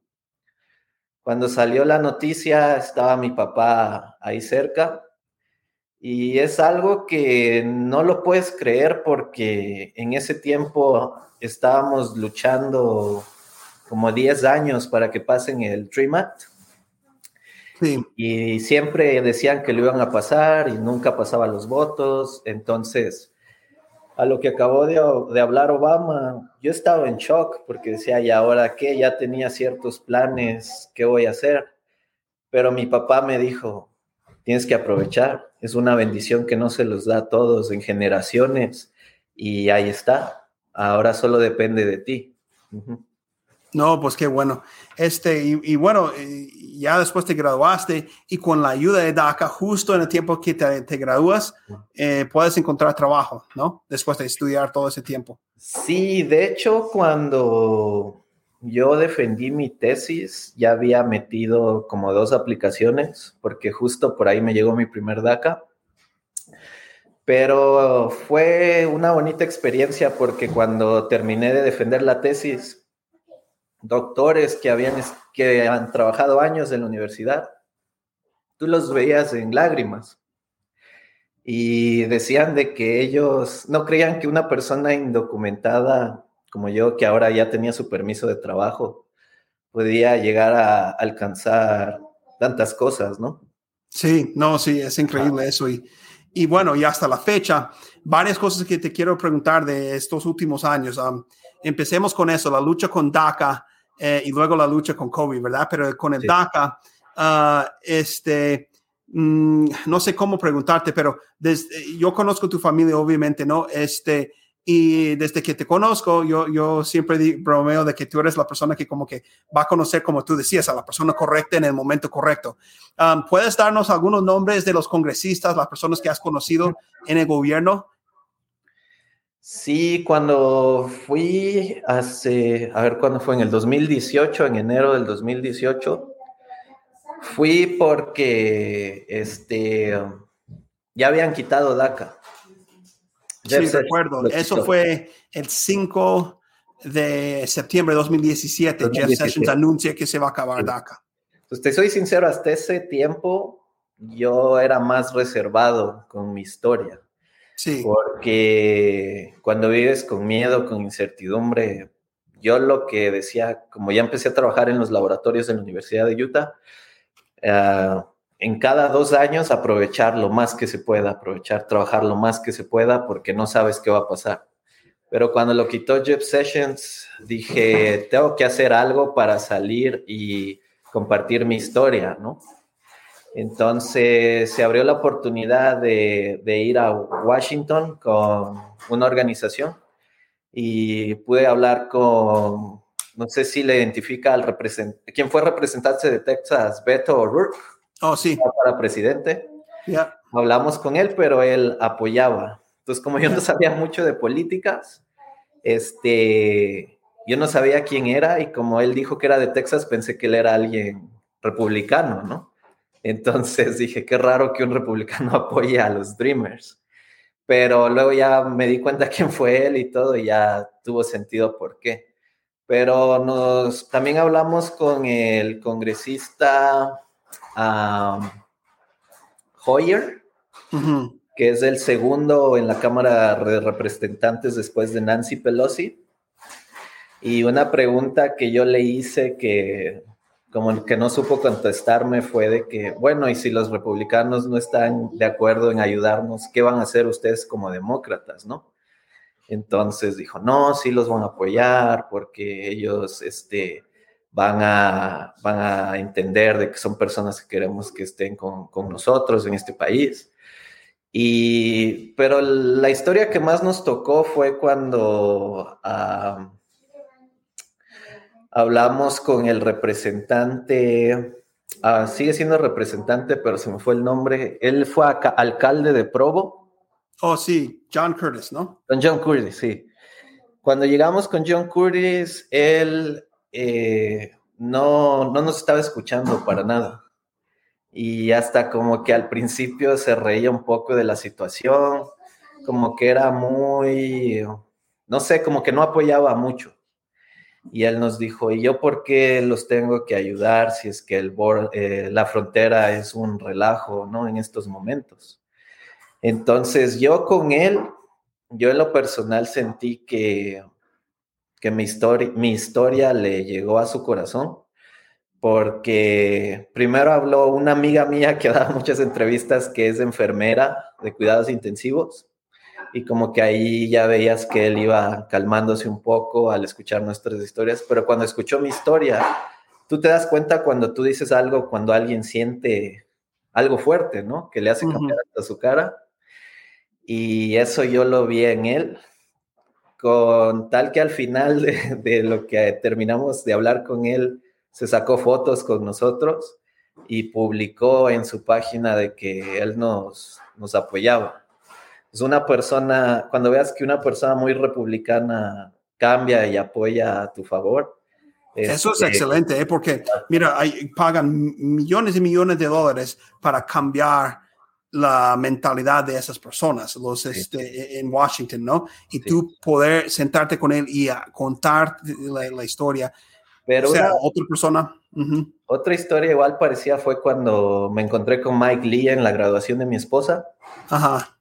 Cuando salió la noticia, estaba mi papá ahí cerca y es algo que no lo puedes creer porque en ese tiempo estábamos luchando como 10 años para que pasen el. Sí. Y siempre decían que lo iban a pasar y nunca pasaban los votos. Entonces, a lo que acabó de, hablar Obama, yo estaba en shock porque decía, ¿y ahora qué? Ya tenía ciertos planes, ¿qué voy a hacer? Pero mi papá me dijo, tienes que aprovechar, es una bendición que no se los da a todos en generaciones y ahí está, ahora solo depende de ti. No, pues qué bueno. Este, y, bueno, ya después te graduaste y con la ayuda de DACA, justo en el tiempo que te, te gradúas, eh, puedes encontrar trabajo, ¿no? Después de estudiar todo ese tiempo. Sí, de hecho, cuando yo defendí mi tesis, ya había metido como dos aplicaciones, porque justo por ahí me llegó mi primer DACA. Pero fue una bonita experiencia porque cuando terminé de defender la tesis, doctores que habían que han trabajado años en la universidad, tú los veías en lágrimas y decían de que ellos no creían que una persona indocumentada como yo, que ahora ya tenía su permiso de trabajo, podía llegar a alcanzar tantas cosas, ¿no? Sí, no, sí, es increíble eso. Y, y bueno, y hasta la fecha, varias cosas que te quiero preguntar de estos últimos años. empecemos con eso, la lucha con DACA eh, y luego la lucha con COVID, ¿verdad? Pero con el DACA, ah, este, mm, no sé cómo preguntarte, pero desde, yo conozco tu familia, obviamente, ¿no? Este, y desde que te conozco, yo, yo siempre bromeo de que tú eres la persona que como que va a conocer, como tú decías, a la persona correcta en el momento correcto. Um, ¿Puedes darnos algunos nombres de los congresistas, las personas que has conocido en el gobierno Sí, cuando fui hace, a ver, ¿cuándo fue? En el 2018, en enero del 2018, fui porque, este, ya habían quitado DACA. sí, recuerdo. Eso fue el 5 de septiembre de 2017. Jeff Sessions anuncia que se va a acabar DACA. Te soy sincero, hasta ese tiempo yo era más reservado con mi historia. Sí. Porque cuando vives con miedo, con incertidumbre, yo lo que decía, como ya empecé a trabajar en los laboratorios de la Universidad de Utah, eh, en cada dos años aprovechar lo más que se pueda, aprovechar, trabajar lo más que se pueda, porque no sabes qué va a pasar. Pero cuando lo quitó Jeff Sessions, dije, tengo que hacer algo para salir y compartir mi historia, ¿no? Entonces se abrió la oportunidad de, ir a Washington con una organización y pude hablar con, no sé si le identifica al representante, quien fue representante de Texas, Beto O'Rourke. Oh, sí. Para presidente. Ya. Hablamos con él, pero él apoyaba. Entonces, como yo no sabía mucho de políticas, este, yo no sabía quién era y como él dijo que era de Texas, pensé que él era alguien republicano, ¿no? Entonces dije, qué raro que un republicano apoye a los Dreamers. Pero luego ya me di cuenta quién fue él y todo, y ya tuvo sentido por qué. Pero nos también hablamos con el congresista Hoyer, que es el segundo en la Cámara de Representantes después de Nancy Pelosi. Y una pregunta que yo le hice que como que no supo contestarme fue de que, bueno, y si los republicanos no están de acuerdo en ayudarnos, ¿qué van a hacer ustedes como demócratas, no? Entonces dijo, no, sí los van a apoyar porque ellos este, van, a, van a entender de que son personas que queremos que estén con, con nosotros en este país. Y, pero la historia que más nos tocó fue cuando uh, hablamos con el representante, uh, sigue siendo representante, pero se me fue el nombre. Él fue alcalde de Provo. Oh, sí, John Curtis, ¿no? Con John Curtis, sí. Cuando llegamos con John Curtis, él eh, no, no nos estaba escuchando para nada y hasta como que al principio se reía un poco de la situación, como que era muy, no sé, como que no apoyaba mucho. Y él nos dijo, ¿y yo por qué los tengo que ayudar si es que el, eh, la frontera es un relajo, ¿no? En estos momentos. Entonces yo con él, yo en lo personal sentí que, que mi, historia, mi historia le llegó a su corazón porque primero habló una amiga mía que da muchas entrevistas que es enfermera de cuidados intensivos y como que ahí ya veías que él iba calmándose un poco al escuchar nuestras historias, pero cuando escuchó mi historia, tú te das cuenta cuando tú dices algo, cuando alguien siente algo fuerte, ¿no? Que le hace cambiar hasta su cara. Y eso yo lo vi en él, con tal que al final de, de lo que terminamos de hablar con él, se sacó fotos con nosotros y publicó en su página de que él nos, nos apoyaba. Es una persona, cuando veas que una persona muy republicana cambia y apoya a tu favor. Eso es este, excelente, ¿eh? porque mira, hay, pagan millones y millones de dólares para cambiar la mentalidad de esas personas, los este, en Washington, ¿no? Y tú poder sentarte con él y contar la, la historia pero otra persona. Otra historia igual parecía fue cuando me encontré con Mike Lee en la graduación de mi esposa. Ajá.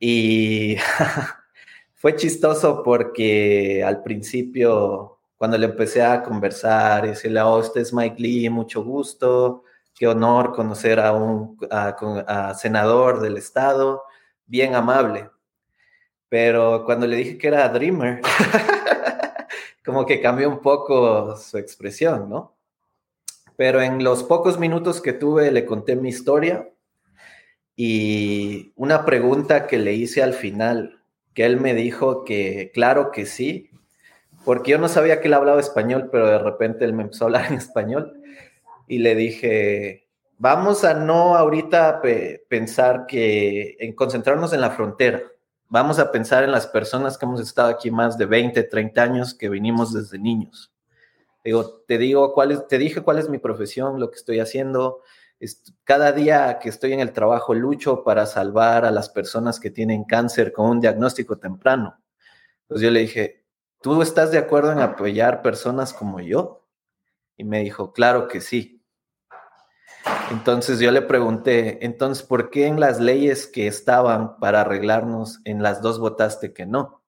Y fue chistoso porque al principio, cuando le empecé a conversar decirle, oh, este es Mike Lee, mucho gusto, qué honor conocer a un a senador del estado, bien amable. Pero cuando le dije que era Dreamer, como que cambió un poco su expresión, ¿no? Pero en los pocos minutos que tuve le conté mi historia y una pregunta que le hice al final, que él me dijo que claro que sí, porque yo no sabía que él hablaba español, pero de repente él me empezó a hablar en español y le dije, vamos a no ahorita pensar que en concentrarnos en la frontera, vamos a pensar en las personas que hemos estado aquí más de 20, 30 años, que vinimos desde niños. Digo, te digo cuál es, te dije cuál es mi profesión, lo que estoy haciendo. Cada día que estoy en el trabajo lucho para salvar a las personas que tienen cáncer con un diagnóstico temprano. Entonces yo le dije, ¿tú estás de acuerdo en apoyar personas como yo? Y me dijo, claro que sí. Entonces yo le pregunté, entonces, ¿por qué en las leyes que estaban para arreglarnos, en las dos votaste que no?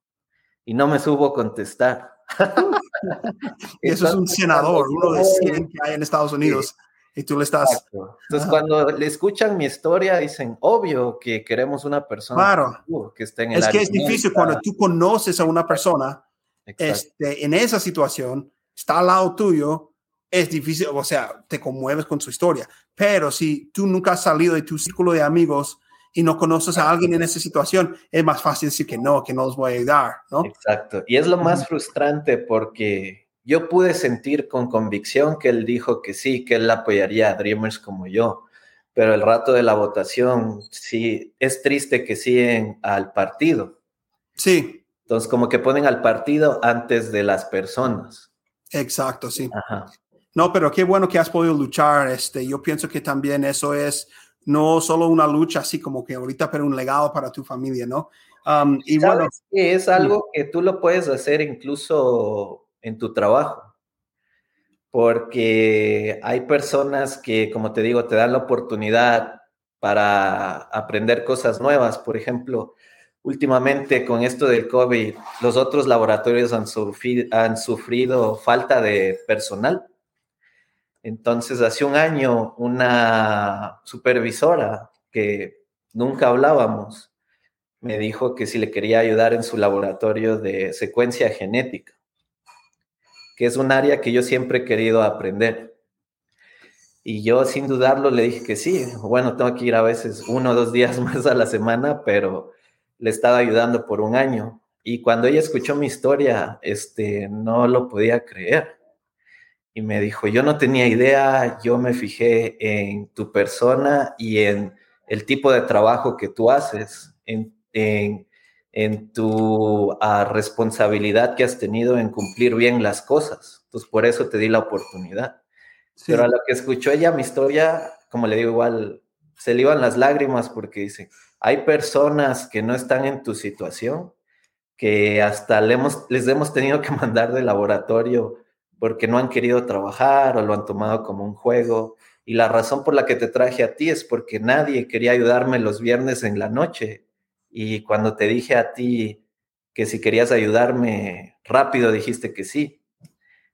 Y no me supo contestar. eso es un senador, uno de 100 que hay en Estados Unidos. Y tú le estás... Entonces, cuando le escuchan mi historia, dicen, obvio que queremos una persona claro. que esté en el Es que es difícil cuando tú conoces a una persona este, en esa situación, está al lado tuyo, es difícil, o sea, te conmueves con su historia. Pero si tú nunca has salido de tu círculo de amigos y no conoces a alguien en esa situación, es más fácil decir que no, que no los voy a ayudar, ¿no? Exacto. Y es lo más frustrante porque yo pude sentir con convicción que él dijo que sí, que él apoyaría a Dreamers como yo. Pero el rato de la votación, sí, es triste que siguen al partido. Sí. Entonces, como que ponen al partido antes de las personas. Exacto, sí. Ajá. No, pero qué bueno que has podido luchar. Este, yo pienso que también eso es no solo una lucha así como que ahorita, pero un legado para tu familia, ¿no? Um, y bueno, es algo que tú lo puedes hacer incluso en tu trabajo, porque hay personas que, como te digo, te dan la oportunidad para aprender cosas nuevas. Por ejemplo, últimamente con esto del COVID, los otros laboratorios han sufrido, falta de personal. Entonces, hace un año, una supervisora que nunca hablábamos, me dijo que si le quería ayudar en su laboratorio de secuencia genética, es un área que yo siempre he querido aprender. Y yo sin dudarlo le dije que sí. Bueno, tengo que ir a veces uno o dos días más a la semana, pero le estaba ayudando por un año. Y cuando ella escuchó mi historia, este, no lo podía creer. Y me dijo, yo no tenía idea, yo me fijé en tu persona y en el tipo de trabajo que tú haces, en, en tu ah, responsabilidad que has tenido en cumplir bien las cosas. Entonces, por eso te di la oportunidad. Pero a lo que escuchó ella mi historia, como le digo, igual se le iban las lágrimas porque dice, hay personas que no están en tu situación, que hasta le hemos, les hemos tenido que mandar de laboratorio porque no han querido trabajar o lo han tomado como un juego. Y la razón por la que te traje a ti es porque nadie quería ayudarme los viernes en la noche. Y cuando te dije a ti que si querías ayudarme rápido, dijiste que sí.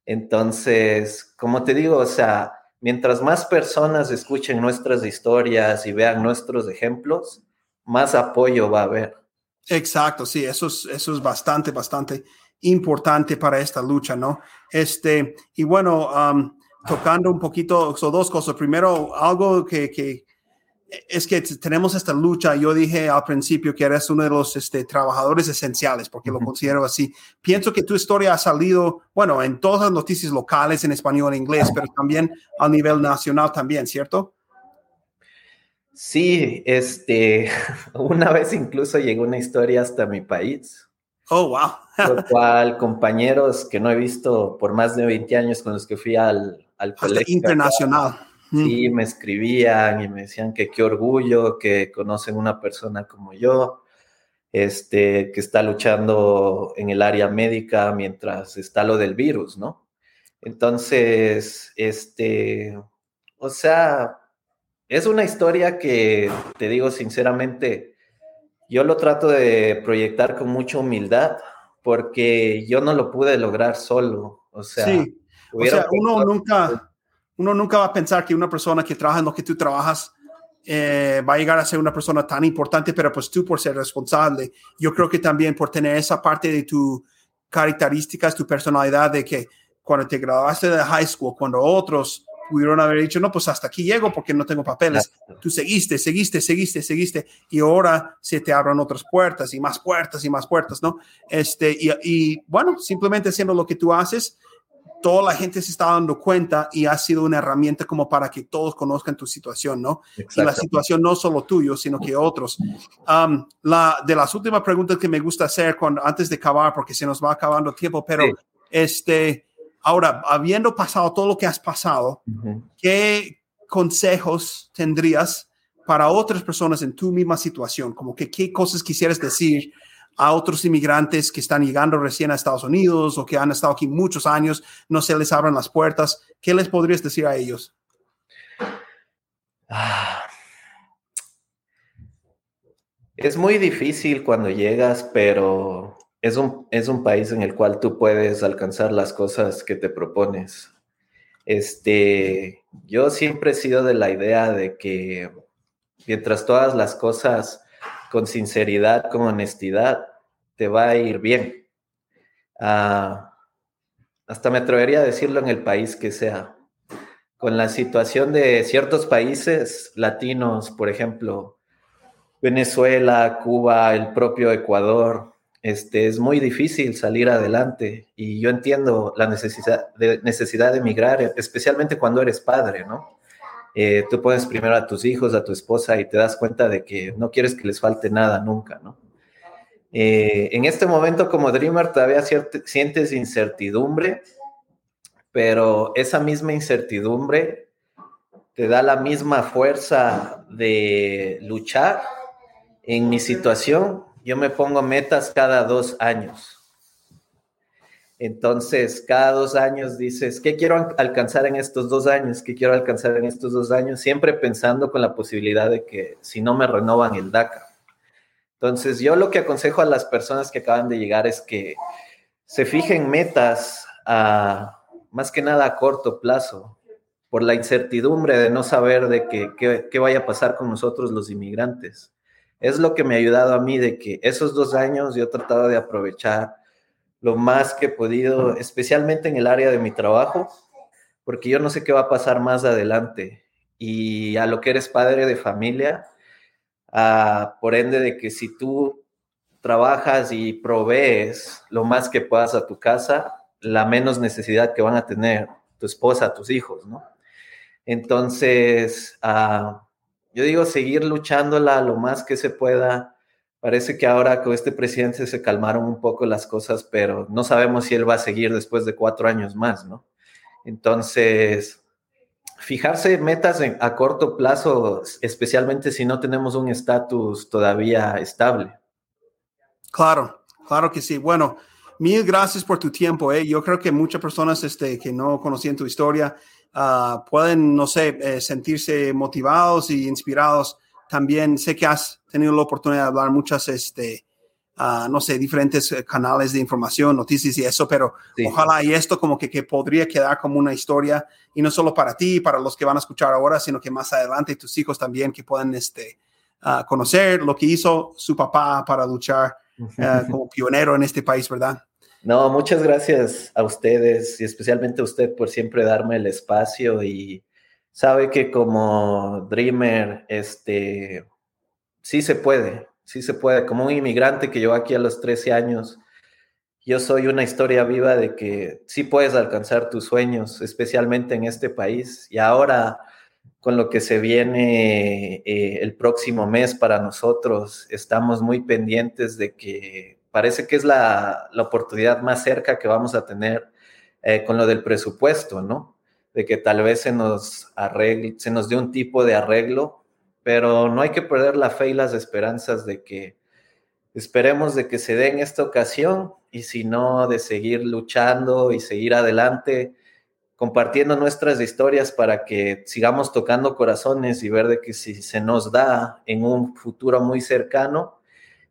Entonces, como te digo, o sea, mientras más personas escuchen nuestras historias y vean nuestros ejemplos, más apoyo va a haber. Exacto, sí, eso es, eso es bastante, bastante importante para esta lucha, ¿no? Este, y bueno, tocando un poquito, son dos cosas. Primero, algo que, que es que tenemos esta lucha. Yo dije al principio que eres uno de los este, trabajadores esenciales, porque lo considero así. Pienso que tu historia ha salido, bueno, en todas las noticias locales, en español, en inglés, pero también a nivel nacional también, ¿cierto? Sí, este, una vez incluso llegó una historia hasta mi país. Oh, wow. lo cual compañeros que no he visto por más de 20 años con los que fui al, al colegio. Internacional. Sí, me escribían y me decían que qué orgullo que conocen una persona como yo, este, que está luchando en el área médica mientras está lo del virus, ¿no? Entonces, este, o sea, es una historia que, te digo sinceramente, yo lo trato de proyectar con mucha humildad porque yo no lo pude lograr solo. O sea, sí. o sea uno nunca, uno nunca va a pensar que una persona que trabaja en lo que tú trabajas eh, va a llegar a ser una persona tan importante, pero pues tú por ser responsable, yo creo que también por tener esa parte de tu características, tu personalidad, de que cuando te graduaste de high school, cuando otros pudieron haber dicho, no, pues hasta aquí llego porque no tengo papeles. Tú seguiste, seguiste, seguiste, seguiste y ahora se te abren otras puertas y más puertas y más puertas, ¿no? Este, y, y bueno, simplemente haciendo lo que tú haces, toda la gente se está dando cuenta y ha sido una herramienta como para que todos conozcan tu situación, ¿no? Y la situación no solo tuyo, sino que otros. Um, la, de las últimas preguntas que me gusta hacer cuando, antes de acabar, porque se nos va acabando tiempo, pero este, ahora, habiendo pasado todo lo que has pasado, ¿qué consejos tendrías para otras personas en tu misma situación? Como que qué cosas quisieras decir a otros inmigrantes que están llegando recién a Estados Unidos o que han estado aquí muchos años, no se les abran las puertas. ¿Qué les podrías decir a ellos? Ah. Es muy difícil cuando llegas, pero es un, es un país en el cual tú puedes alcanzar las cosas que te propones. Este, yo siempre he sido de la idea de que mientras todas las cosas con sinceridad, con honestidad, te va a ir bien. Ah, hasta me atrevería a decirlo en el país que sea. Con la situación de ciertos países latinos, por ejemplo, Venezuela, Cuba, el propio Ecuador, este, es muy difícil salir adelante y yo entiendo la necesidad de, necesidad de emigrar, especialmente cuando eres padre, ¿no? Eh, tú pones primero a tus hijos, a tu esposa y te das cuenta de que no quieres que les falte nada nunca, ¿no? Eh, en este momento como Dreamer todavía sientes incertidumbre, pero esa misma incertidumbre te da la misma fuerza de luchar. En mi situación, yo me pongo metas cada dos años. Entonces, cada dos años dices, ¿qué quiero alcanzar en estos dos años? ¿Qué quiero alcanzar en estos dos años? Siempre pensando con la posibilidad de que si no me renovan el DACA. Entonces, yo lo que aconsejo a las personas que acaban de llegar es que se fijen metas a, más que nada a corto plazo, por la incertidumbre de no saber de qué, vaya a pasar con nosotros los inmigrantes. es lo que me ha ayudado a mí de que esos dos años yo he tratado de aprovechar lo más que he podido, especialmente en el área de mi trabajo, porque yo no sé qué va a pasar más adelante. Y a lo que eres padre de familia, por ende de que si tú trabajas y provees lo más que puedas a tu casa, la menos necesidad que van a tener tu esposa, tus hijos, ¿no? Entonces, ah, yo digo, seguir luchándola lo más que se pueda. Parece que ahora con este presidente se calmaron un poco las cosas, pero no sabemos si él va a seguir después de cuatro años más, ¿no? Entonces, fijarse metas a corto plazo, especialmente si no tenemos un estatus todavía estable. Claro, claro que sí. Bueno, mil gracias por tu tiempo. ¿eh? Yo creo que muchas personas este, que no conocían tu historia uh, pueden, no sé, eh, sentirse motivados y inspirados. También sé que has tenido la oportunidad de hablar muchas, este, uh, no sé, diferentes eh, canales de información, noticias y eso, pero sí. ojalá y esto como que, que, podría quedar como una historia y no solo para ti, para los que van a escuchar ahora, sino que más adelante tus hijos también que puedan este, uh, conocer lo que hizo su papá para luchar como pionero en este país, ¿verdad? No, muchas gracias a ustedes y especialmente a usted por siempre darme el espacio y sabe que como Dreamer, este, sí se puede, sí se puede. Como un inmigrante que llegó aquí a los 13 años, yo soy una historia viva de que sí puedes alcanzar tus sueños, especialmente en este país. Y ahora, con lo que se viene eh, el próximo mes para nosotros, estamos muy pendientes de que parece que es la, oportunidad más cerca que vamos a tener eh, con lo del presupuesto, ¿no? De que tal vez se nos arregle, se nos dé un tipo de arreglo, pero no hay que perder la fe y las esperanzas de que esperemos de que se dé en esta ocasión y si no, de seguir luchando y seguir adelante, compartiendo nuestras historias para que sigamos tocando corazones y ver de que si se nos da en un futuro muy cercano,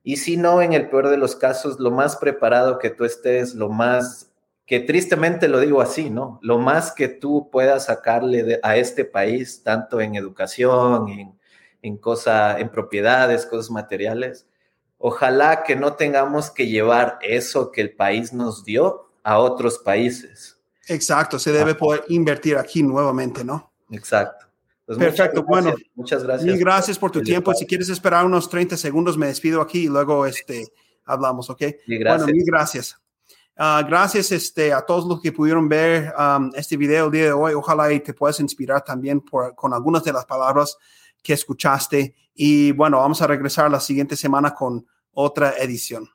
y si no, en el peor de los casos, lo más preparado que tú estés, lo más, que tristemente lo digo así, ¿no? Lo más que tú puedas sacarle a este país, tanto en educación, en, en, cosa, en propiedades, cosas materiales. Ojalá que no tengamos que llevar eso que el país nos dio a otros países. Exacto, se debe poder invertir aquí nuevamente, ¿no? Exacto. Pues Perfecto, muchas bueno. Muchas gracias. Mil gracias por tu tiempo. Si quieres esperar unos 30 segundos, me despido aquí y luego este, hablamos, ¿ok? Sí, gracias. Bueno, mil gracias. Uh, gracias este, a todos los que pudieron ver um, este video el día de hoy. Ojalá y te puedas inspirar también por, con algunas de las palabras que escuchaste. Y bueno, vamos a regresar la siguiente semana con otra edición.